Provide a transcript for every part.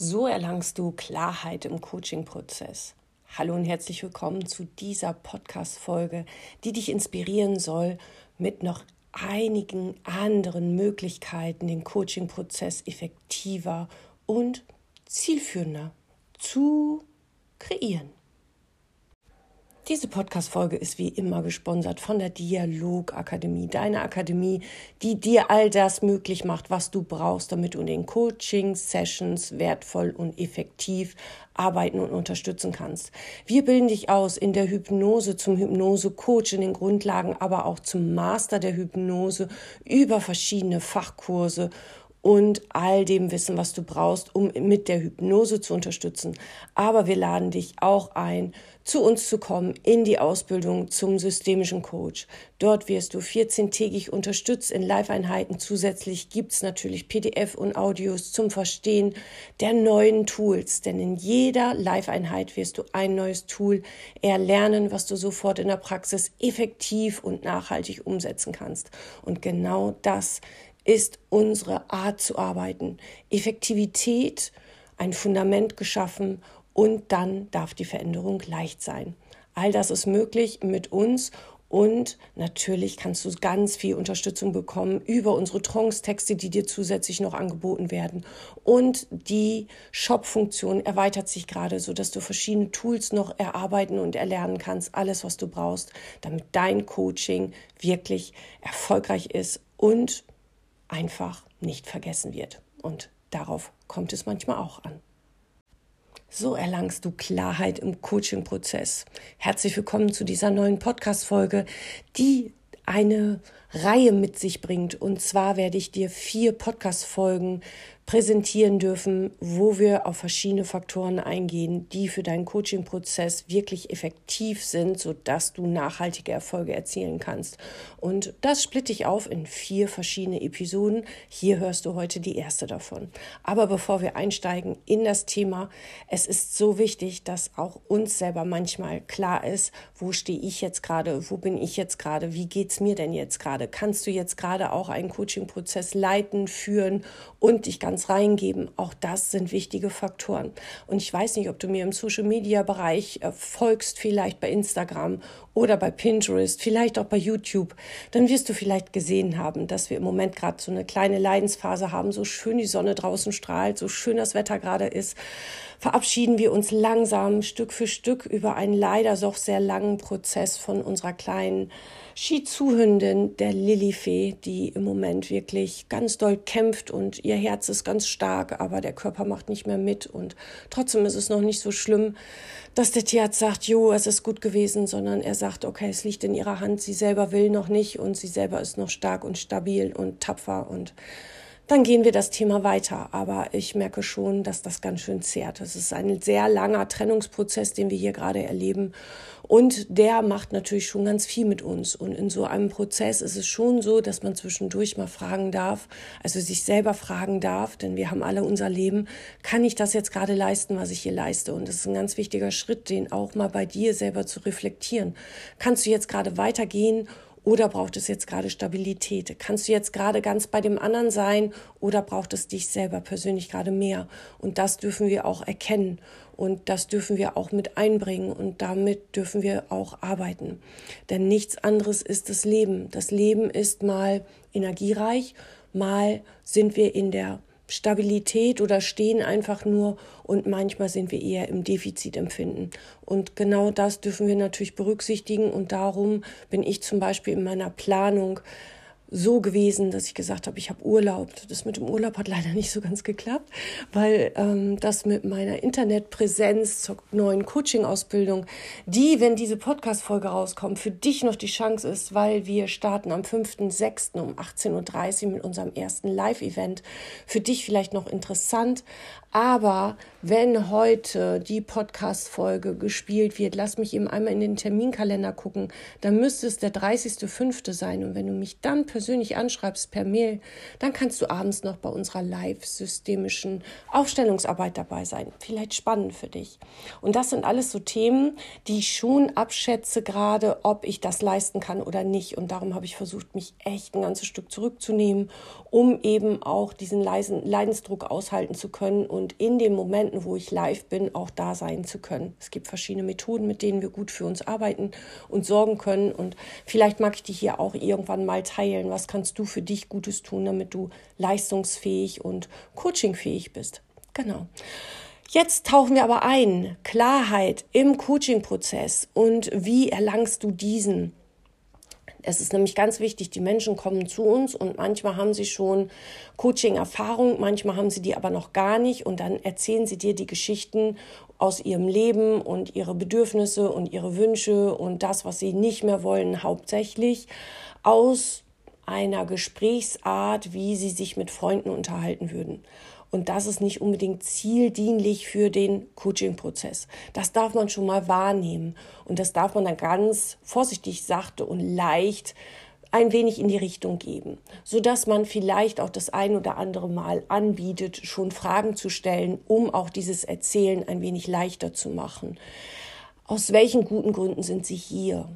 So erlangst du Klarheit im Coaching-Prozess. Hallo und herzlich willkommen zu dieser Podcast-Folge, die dich inspirieren soll, mit noch einigen anderen Möglichkeiten den Coaching-Prozess effektiver und zielführender zu kreieren. Diese Podcast-Folge ist wie immer gesponsert von der Dialogakademie, deiner Akademie, die dir all das möglich macht, was du brauchst, damit du in den Coaching-Sessions wertvoll und effektiv arbeiten und unterstützen kannst. Wir bilden dich aus in der Hypnose zum Hypnose-Coach, in den Grundlagen, aber auch zum Master der Hypnose über verschiedene Fachkurse und all dem Wissen, was du brauchst, um mit der Hypnose zu unterstützen. Aber wir laden dich auch ein, zu uns zu kommen in die Ausbildung zum systemischen Coach. Dort wirst du 14-tägig unterstützt in Live-Einheiten. Zusätzlich gibt's natürlich PDF und Audios zum Verstehen der neuen Tools. Denn in jeder Live-Einheit wirst du ein neues Tool erlernen, was du sofort in der Praxis effektiv und nachhaltig umsetzen kannst. Und genau das ist unsere Art zu arbeiten. Effektivität, ein Fundament geschaffen und dann darf die Veränderung leicht sein. All das ist möglich mit uns und natürlich kannst du ganz viel Unterstützung bekommen über unsere Trance-Texte, die dir zusätzlich noch angeboten werden. Und die Shop-Funktion erweitert sich gerade, sodass du verschiedene Tools noch erarbeiten und erlernen kannst. Alles, was du brauchst, damit dein Coaching wirklich erfolgreich ist und einfach nicht vergessen wird. Und darauf kommt es manchmal auch an. So erlangst du Klarheit im Coaching-Prozess. Herzlich willkommen zu dieser neuen Podcast-Folge, die eine Reihe mit sich bringt. Und zwar werde ich dir vier Podcast-Folgen präsentieren dürfen, wo wir auf verschiedene Faktoren eingehen, die für deinen Coaching-Prozess wirklich effektiv sind, sodass du nachhaltige Erfolge erzielen kannst. Und das splitte ich auf in vier verschiedene Episoden. Hier hörst du heute die erste davon. Aber bevor wir einsteigen in das Thema, es ist so wichtig, dass auch uns selber manchmal klar ist, wo stehe ich jetzt gerade, wo bin ich jetzt gerade, wie geht es mir denn jetzt gerade? Kannst du jetzt gerade auch einen Coaching-Prozess leiten, führen und dich ganz ganz reingeben. Auch das sind wichtige Faktoren. Und ich weiß nicht, ob du mir im Social-Media-Bereich äh, folgst, vielleicht bei Instagram oder bei Pinterest, vielleicht auch bei YouTube. Dann wirst du vielleicht gesehen haben, dass wir im Moment gerade so eine kleine Leidensphase haben, so schön die Sonne draußen strahlt, so schön das Wetter gerade ist verabschieden wir uns langsam Stück für Stück über einen leider doch sehr langen Prozess von unserer kleinen Shizu-Hündin, der Lilifee, die im Moment wirklich ganz doll kämpft und ihr Herz ist ganz stark, aber der Körper macht nicht mehr mit. Und trotzdem ist es noch nicht so schlimm, dass der Tierarzt sagt, jo, es ist gut gewesen, sondern er sagt, okay, es liegt in ihrer Hand, sie selber will noch nicht und sie selber ist noch stark und stabil und tapfer und dann gehen wir das Thema weiter. Aber ich merke schon, dass das ganz schön zehrt. Es ist ein sehr langer Trennungsprozess, den wir hier gerade erleben. Und der macht natürlich schon ganz viel mit uns. Und in so einem Prozess ist es schon so, dass man zwischendurch mal fragen darf, also sich selber fragen darf, denn wir haben alle unser Leben, kann ich das jetzt gerade leisten, was ich hier leiste? Und das ist ein ganz wichtiger Schritt, den auch mal bei dir selber zu reflektieren. Kannst du jetzt gerade weitergehen oder braucht es jetzt gerade Stabilität? Kannst du jetzt gerade ganz bei dem anderen sein oder braucht es dich selber persönlich gerade mehr? Und das dürfen wir auch erkennen und das dürfen wir auch mit einbringen und damit dürfen wir auch arbeiten. Denn nichts anderes ist das Leben. Das Leben ist mal energiereich, mal sind wir in der Stabilität oder stehen einfach nur und manchmal sind wir eher im Defizit empfinden. Und genau das dürfen wir natürlich berücksichtigen und darum bin ich zum Beispiel in meiner Planung so gewesen, dass ich gesagt habe, ich habe Urlaub. Das mit dem Urlaub hat leider nicht so ganz geklappt, weil ähm, das mit meiner Internetpräsenz zur neuen Coaching-Ausbildung, die, wenn diese Podcast-Folge rauskommt, für dich noch die Chance ist, weil wir starten am 5.6. um 18.30 Uhr mit unserem ersten Live-Event. Für dich vielleicht noch interessant, aber wenn heute die Podcast-Folge gespielt wird, lass mich eben einmal in den Terminkalender gucken, dann müsste es der 30.05. sein. Und wenn du mich dann persönlich persönlich anschreibst per Mail, dann kannst du abends noch bei unserer live-systemischen Aufstellungsarbeit dabei sein. Vielleicht spannend für dich. Und das sind alles so Themen, die ich schon abschätze gerade, ob ich das leisten kann oder nicht. Und darum habe ich versucht, mich echt ein ganzes Stück zurückzunehmen, um eben auch diesen leisen Leidensdruck aushalten zu können und in den Momenten, wo ich live bin, auch da sein zu können. Es gibt verschiedene Methoden, mit denen wir gut für uns arbeiten und sorgen können. Und vielleicht mag ich dich hier auch irgendwann mal teilen. Was kannst du für dich Gutes tun, damit du leistungsfähig und coachingfähig bist? Genau. Jetzt tauchen wir aber ein. Klarheit im Coaching-Prozess und wie erlangst du diesen? Es ist nämlich ganz wichtig, die Menschen kommen zu uns und manchmal haben sie schon Coaching-Erfahrung, manchmal haben sie die aber noch gar nicht und dann erzählen sie dir die Geschichten aus ihrem Leben und ihre Bedürfnisse und ihre Wünsche und das, was sie nicht mehr wollen, hauptsächlich aus einer Gesprächsart, wie sie sich mit Freunden unterhalten würden. Und das ist nicht unbedingt zieldienlich für den Coaching-Prozess. Das darf man schon mal wahrnehmen. Und das darf man dann ganz vorsichtig, sachte und leicht ein wenig in die Richtung geben, so dass man vielleicht auch das ein oder andere Mal anbietet, schon Fragen zu stellen, um auch dieses Erzählen ein wenig leichter zu machen. Aus welchen guten Gründen sind Sie hier?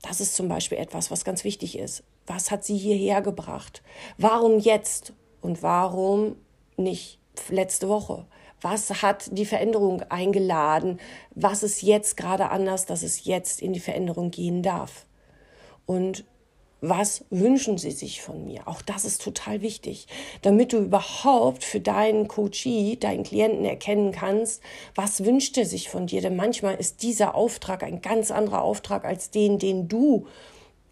Das ist zum Beispiel etwas, was ganz wichtig ist. Was hat Sie hierher gebracht? Warum jetzt und warum nicht letzte Woche? Was hat die Veränderung eingeladen? Was ist jetzt gerade anders, dass es jetzt in die Veränderung gehen darf? Und was wünschen sie sich von mir? Auch das ist total wichtig, damit du überhaupt für deinen Coachee, deinen Klienten erkennen kannst, was wünscht er sich von dir. Denn manchmal ist dieser Auftrag ein ganz anderer Auftrag als den, den du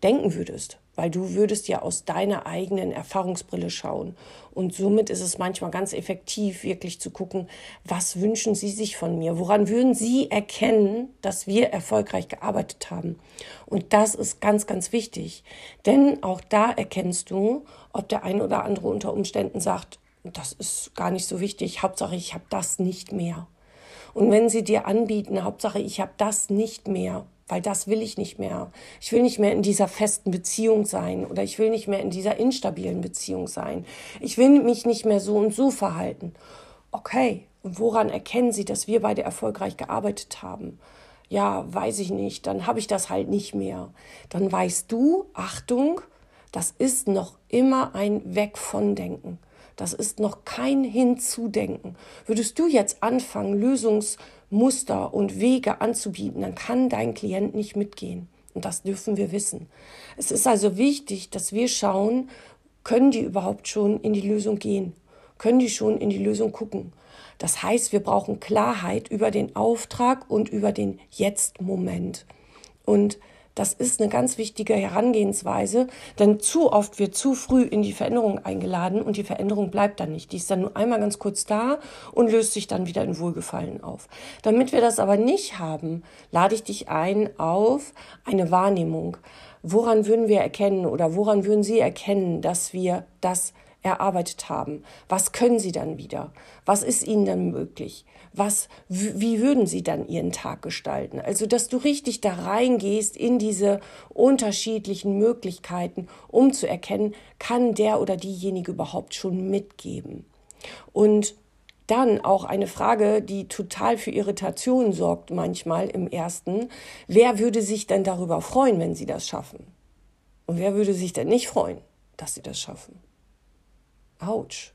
denken würdest weil du würdest ja aus deiner eigenen Erfahrungsbrille schauen. Und somit ist es manchmal ganz effektiv, wirklich zu gucken, was wünschen Sie sich von mir? Woran würden Sie erkennen, dass wir erfolgreich gearbeitet haben? Und das ist ganz, ganz wichtig. Denn auch da erkennst du, ob der ein oder andere unter Umständen sagt, das ist gar nicht so wichtig, Hauptsache ich habe das nicht mehr. Und wenn sie dir anbieten, Hauptsache ich habe das nicht mehr, weil das will ich nicht mehr. Ich will nicht mehr in dieser festen Beziehung sein oder ich will nicht mehr in dieser instabilen Beziehung sein. Ich will mich nicht mehr so und so verhalten. Okay, und woran erkennen Sie, dass wir beide erfolgreich gearbeitet haben? Ja, weiß ich nicht, dann habe ich das halt nicht mehr. Dann weißt du, Achtung, das ist noch immer ein Weg von Denken. Das ist noch kein Hinzudenken. Würdest du jetzt anfangen, Lösungsmuster und Wege anzubieten, dann kann dein Klient nicht mitgehen. Und das dürfen wir wissen. Es ist also wichtig, dass wir schauen, können die überhaupt schon in die Lösung gehen? Können die schon in die Lösung gucken? Das heißt, wir brauchen Klarheit über den Auftrag und über den Jetzt-Moment. Und das ist eine ganz wichtige Herangehensweise, denn zu oft wird zu früh in die Veränderung eingeladen und die Veränderung bleibt dann nicht. Die ist dann nur einmal ganz kurz da und löst sich dann wieder in Wohlgefallen auf. Damit wir das aber nicht haben, lade ich dich ein auf eine Wahrnehmung. Woran würden wir erkennen oder woran würden Sie erkennen, dass wir das erarbeitet haben? Was können Sie dann wieder? Was ist Ihnen dann möglich? Was, wie würden Sie dann Ihren Tag gestalten? Also, dass du richtig da reingehst in diese unterschiedlichen Möglichkeiten, um zu erkennen, kann der oder diejenige überhaupt schon mitgeben? Und dann auch eine Frage, die total für Irritation sorgt manchmal im ersten. Wer würde sich denn darüber freuen, wenn sie das schaffen? Und wer würde sich denn nicht freuen, dass sie das schaffen? Autsch.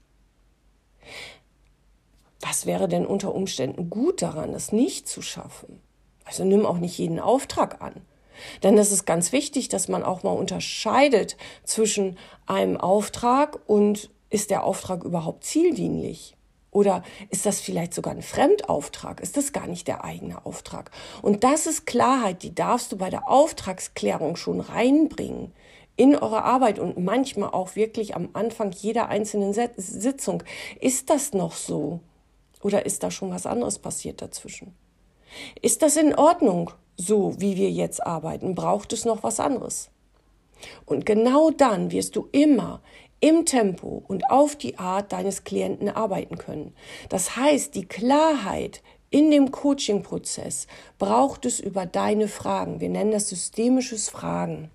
Was wäre denn unter Umständen gut daran, es nicht zu schaffen? Also nimm auch nicht jeden Auftrag an. Denn es ist ganz wichtig, dass man auch mal unterscheidet zwischen einem Auftrag und ist der Auftrag überhaupt zieldienlich? Oder ist das vielleicht sogar ein Fremdauftrag? Ist das gar nicht der eigene Auftrag? Und das ist Klarheit, die darfst du bei der Auftragsklärung schon reinbringen in eure Arbeit und manchmal auch wirklich am Anfang jeder einzelnen Sitzung. Ist das noch so? Oder ist da schon was anderes passiert dazwischen? Ist das in Ordnung, so wie wir jetzt arbeiten? Braucht es noch was anderes? Und genau dann wirst du immer im Tempo und auf die Art deines Klienten arbeiten können. Das heißt, die Klarheit in dem Coaching-Prozess braucht es über deine Fragen. Wir nennen das systemisches Fragen.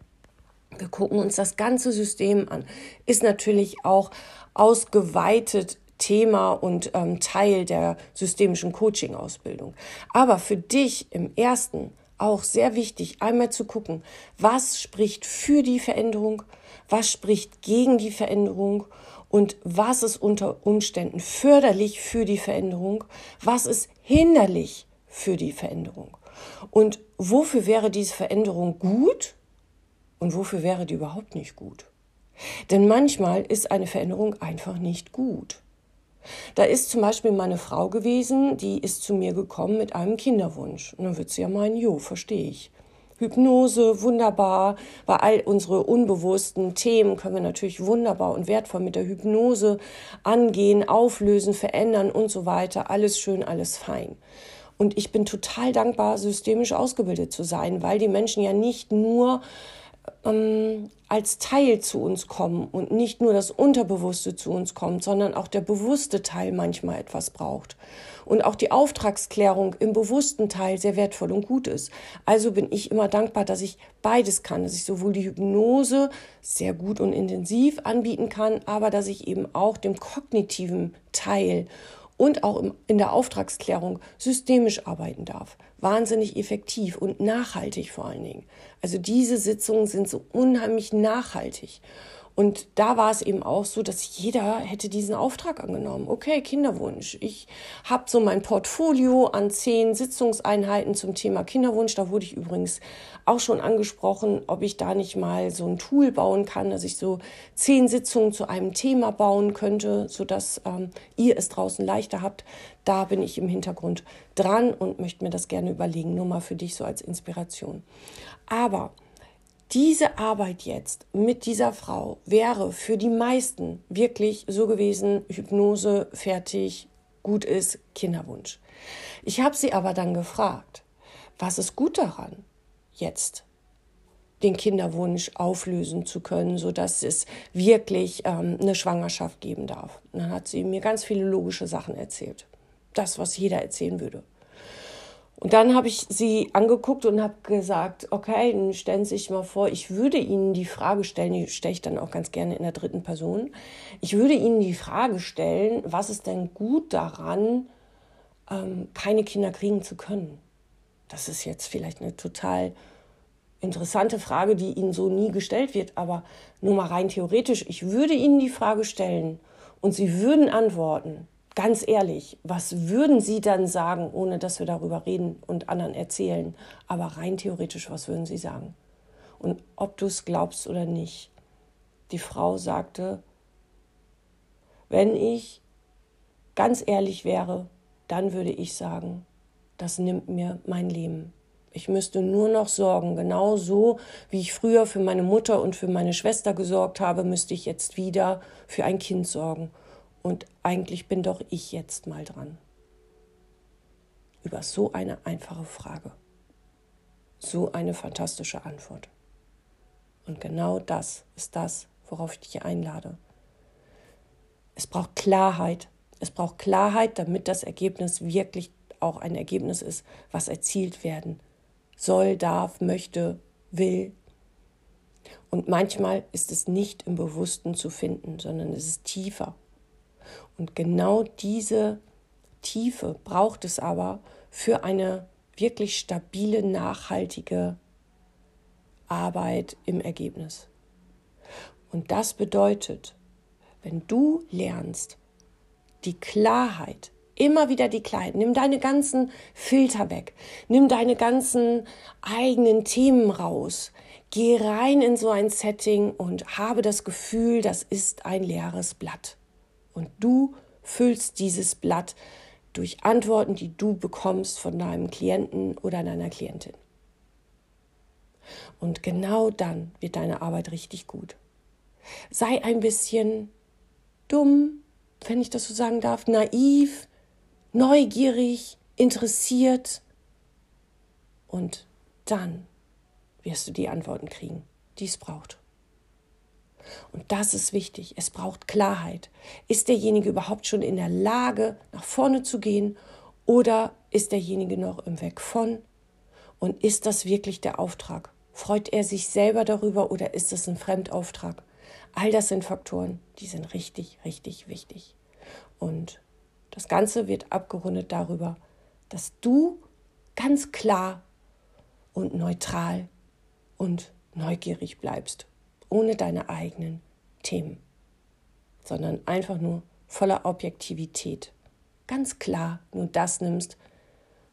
Wir gucken uns das ganze System an. Ist natürlich auch ausgeweitet Thema und ähm, Teil der systemischen Coaching-Ausbildung. Aber für dich im ersten auch sehr wichtig, einmal zu gucken, was spricht für die Veränderung, was spricht gegen die Veränderung und was ist unter Umständen förderlich für die Veränderung, was ist hinderlich für die Veränderung. Und wofür wäre diese Veränderung gut und wofür wäre die überhaupt nicht gut? Denn manchmal ist eine Veränderung einfach nicht gut. Da ist zum Beispiel meine Frau gewesen, die ist zu mir gekommen mit einem Kinderwunsch. Und dann wird sie ja meinen, jo, verstehe ich. Hypnose, wunderbar, weil all unsere unbewussten Themen können wir natürlich wunderbar und wertvoll mit der Hypnose angehen, auflösen, verändern und so weiter. Alles schön, alles fein. Und ich bin total dankbar, systemisch ausgebildet zu sein, weil die Menschen ja nicht nur ähm, als Teil zu uns kommen und nicht nur das Unterbewusste zu uns kommt, sondern auch der bewusste Teil manchmal etwas braucht. Und auch die Auftragsklärung im bewussten Teil sehr wertvoll und gut ist. Also bin ich immer dankbar, dass ich beides kann, dass ich sowohl die Hypnose sehr gut und intensiv anbieten kann, aber dass ich eben auch dem kognitiven Teil und auch in der Auftragsklärung systemisch arbeiten darf. Wahnsinnig effektiv und nachhaltig vor allen Dingen. Also diese Sitzungen sind so unheimlich nachhaltig. Und da war es eben auch so, dass jeder hätte diesen Auftrag angenommen. Okay, Kinderwunsch. Ich habe so mein Portfolio an zehn Sitzungseinheiten zum Thema Kinderwunsch. Da wurde ich übrigens auch schon angesprochen, ob ich da nicht mal so ein Tool bauen kann, dass ich so zehn Sitzungen zu einem Thema bauen könnte, sodass ähm, ihr es draußen leichter habt. Da bin ich im Hintergrund dran und möchte mir das gerne überlegen. Nur mal für dich so als Inspiration. Aber diese Arbeit jetzt mit dieser Frau wäre für die meisten wirklich so gewesen, Hypnose fertig, gut ist, Kinderwunsch. Ich habe sie aber dann gefragt, was ist gut daran, jetzt den Kinderwunsch auflösen zu können, sodass es wirklich ähm, eine Schwangerschaft geben darf. Und dann hat sie mir ganz viele logische Sachen erzählt. Das, was jeder erzählen würde. Und dann habe ich sie angeguckt und habe gesagt, okay, dann stellen Sie sich mal vor, ich würde Ihnen die Frage stellen, die stelle ich dann auch ganz gerne in der dritten Person, ich würde Ihnen die Frage stellen, was ist denn gut daran, ähm, keine Kinder kriegen zu können? Das ist jetzt vielleicht eine total interessante Frage, die Ihnen so nie gestellt wird, aber nur mal rein theoretisch, ich würde Ihnen die Frage stellen und Sie würden antworten, ganz ehrlich, was würden Sie dann sagen, ohne dass wir darüber reden und anderen erzählen? Aber rein theoretisch, was würden Sie sagen? Und ob du es glaubst oder nicht, die Frau sagte, wenn ich ganz ehrlich wäre, dann würde ich sagen, das nimmt mir mein Leben. Ich müsste nur noch sorgen. Genau so, wie ich früher für meine Mutter und für meine Schwester gesorgt habe, müsste ich jetzt wieder für ein Kind sorgen. Und eigentlich bin doch ich jetzt mal dran. Über so eine einfache Frage. So eine fantastische Antwort. Und genau das ist das, worauf ich dich einlade. Es braucht Klarheit. Es braucht Klarheit, damit das Ergebnis wirklich auch ein Ergebnis ist, was erzielt werden soll, darf, möchte, will. Und manchmal ist es nicht im Bewussten zu finden, sondern es ist tiefer. Und genau diese Tiefe braucht es aber für eine wirklich stabile, nachhaltige Arbeit im Ergebnis. Und das bedeutet, wenn du lernst, die Klarheit, immer wieder die Klarheit, nimm deine ganzen Filter weg, nimm deine ganzen eigenen Themen raus, geh rein in so ein Setting und habe das Gefühl, das ist ein leeres Blatt. Und du füllst dieses Blatt durch Antworten, die du bekommst von deinem Klienten oder deiner Klientin. Und genau dann wird deine Arbeit richtig gut. Sei ein bisschen dumm, wenn ich das so sagen darf, naiv, neugierig, interessiert. Und dann wirst du die Antworten kriegen, die es braucht. Und das ist wichtig. Es braucht Klarheit. Ist derjenige überhaupt schon in der Lage, nach vorne zu gehen oder ist derjenige noch im Weg von? Und ist das wirklich der Auftrag? Freut er sich selber darüber oder ist es ein Fremdauftrag? All das sind Faktoren, die sind richtig, richtig wichtig. Und das Ganze wird abgerundet darüber, dass du ganz klar und neutral und neugierig bleibst, ohne deine eigenen Themen, sondern einfach nur voller Objektivität. Ganz klar nur das nimmst,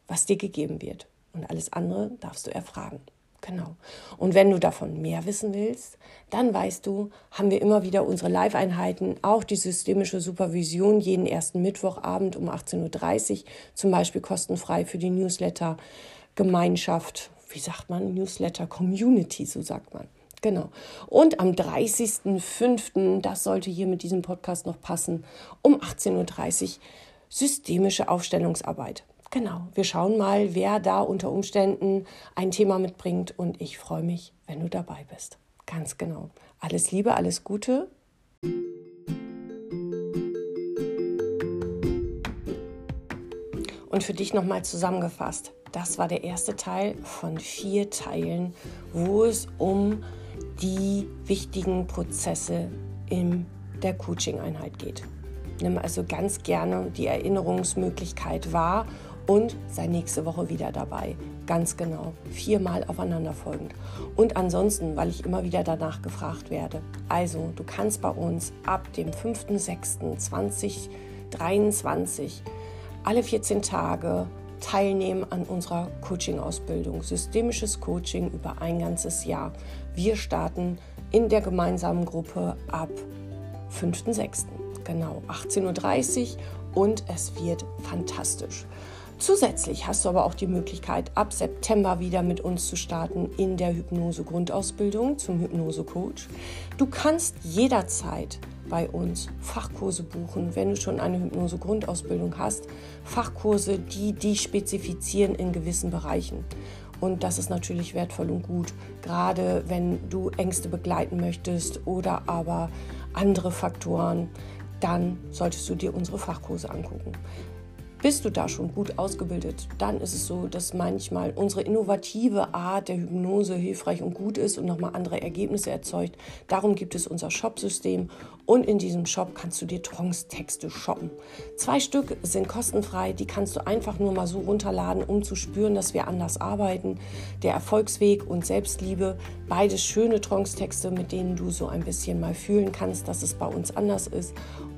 was dir gegeben wird. Und alles andere darfst du erfragen. Genau. Und wenn du davon mehr wissen willst, dann weißt du, haben wir immer wieder unsere Live-Einheiten, auch die systemische Supervision jeden ersten Mittwochabend um 18.30 Uhr, zum Beispiel kostenfrei für die Newsletter-Gemeinschaft. Wie sagt man? Newsletter-Community, so sagt man. Genau. Und am 30.05., das sollte hier mit diesem Podcast noch passen, um 18.30 Uhr systemische Aufstellungsarbeit. Genau, wir schauen mal, wer da unter Umständen ein Thema mitbringt und ich freue mich, wenn du dabei bist. Ganz genau. Alles Liebe, alles Gute. Und für dich nochmal zusammengefasst, das war der erste Teil von vier Teilen, wo es um die wichtigen Prozesse in der Coaching-Einheit geht. Nimm also ganz gerne die Erinnerungsmöglichkeit wahr und sei nächste Woche wieder dabei. Ganz genau. Viermal aufeinanderfolgend. Und ansonsten, weil ich immer wieder danach gefragt werde. Also, du kannst bei uns ab dem 5.6.2023 alle 14 Tage teilnehmen an unserer Coaching-Ausbildung. Systemisches Coaching über ein ganzes Jahr. Wir starten in der gemeinsamen Gruppe ab 5.6. Genau, 18.30 Uhr und es wird fantastisch. Zusätzlich hast du aber auch die Möglichkeit, ab September wieder mit uns zu starten in der Hypnose-Grundausbildung zum Hypnose-Coach. Du kannst jederzeit bei uns Fachkurse buchen, wenn du schon eine Hypnose-Grundausbildung hast. Fachkurse, die dich spezifizieren in gewissen Bereichen. Und das ist natürlich wertvoll und gut, gerade wenn du Ängste begleiten möchtest oder aber andere Faktoren, dann solltest du dir unsere Fachkurse angucken. Bist du da schon gut ausgebildet, dann ist es so, dass manchmal unsere innovative Art der Hypnose hilfreich und gut ist und nochmal andere Ergebnisse erzeugt. Darum gibt es unser Shop-System und in diesem Shop kannst du dir Trance-Texte shoppen. Zwei Stück sind kostenfrei, die kannst du einfach nur mal so runterladen, um zu spüren, dass wir anders arbeiten. Der Erfolgsweg und Selbstliebe, beides schöne Trance-Texte, mit denen du so ein bisschen mal fühlen kannst, dass es bei uns anders ist.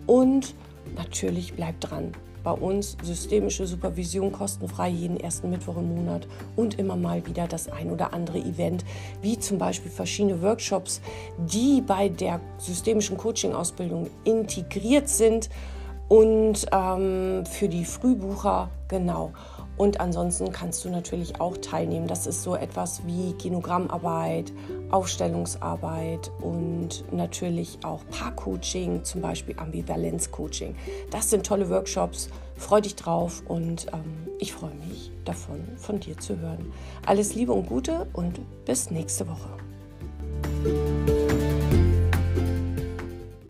Und natürlich bleib dran bei uns systemische Supervision kostenfrei jeden ersten Mittwoch im Monat und immer mal wieder das ein oder andere Event, wie zum Beispiel verschiedene Workshops, die bei der systemischen Coaching-Ausbildung integriert sind und ähm, für die Frühbucher genau. Und ansonsten kannst du natürlich auch teilnehmen. Das ist so etwas wie Genogrammarbeit, Aufstellungsarbeit und natürlich auch Paar-Coaching, zum Beispiel Ambivalenz-Coaching. Das sind tolle Workshops. Freu dich drauf und ähm, ich freue mich davon, von dir zu hören. Alles Liebe und Gute und bis nächste Woche.